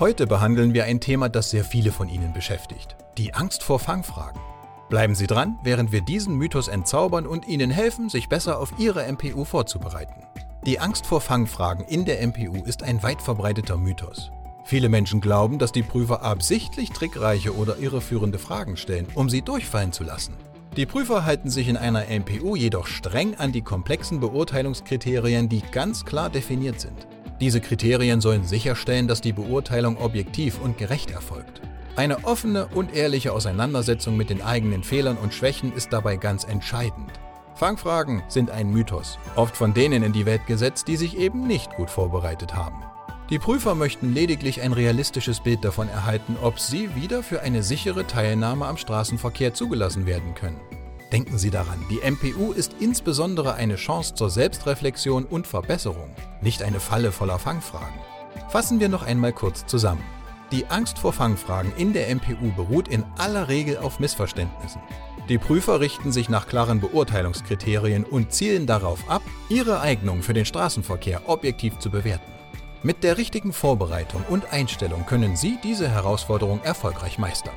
Heute behandeln wir ein Thema, das sehr viele von Ihnen beschäftigt. Die Angst vor Fangfragen. Bleiben Sie dran, während wir diesen Mythos entzaubern und Ihnen helfen, sich besser auf Ihre MPU vorzubereiten. Die Angst vor Fangfragen in der MPU ist ein weit verbreiteter Mythos. Viele Menschen glauben, dass die Prüfer absichtlich trickreiche oder irreführende Fragen stellen, um sie durchfallen zu lassen. Die Prüfer halten sich in einer MPU jedoch streng an die komplexen Beurteilungskriterien, die ganz klar definiert sind. Diese Kriterien sollen sicherstellen, dass die Beurteilung objektiv und gerecht erfolgt. Eine offene und ehrliche Auseinandersetzung mit den eigenen Fehlern und Schwächen ist dabei ganz entscheidend. Fangfragen sind ein Mythos, oft von denen in die Welt gesetzt, die sich eben nicht gut vorbereitet haben. Die Prüfer möchten lediglich ein realistisches Bild davon erhalten, ob sie wieder für eine sichere Teilnahme am Straßenverkehr zugelassen werden können. Denken Sie daran, die MPU ist insbesondere eine Chance zur Selbstreflexion und Verbesserung, nicht eine Falle voller Fangfragen. Fassen wir noch einmal kurz zusammen. Die Angst vor Fangfragen in der MPU beruht in aller Regel auf Missverständnissen. Die Prüfer richten sich nach klaren Beurteilungskriterien und zielen darauf ab, ihre Eignung für den Straßenverkehr objektiv zu bewerten. Mit der richtigen Vorbereitung und Einstellung können Sie diese Herausforderung erfolgreich meistern.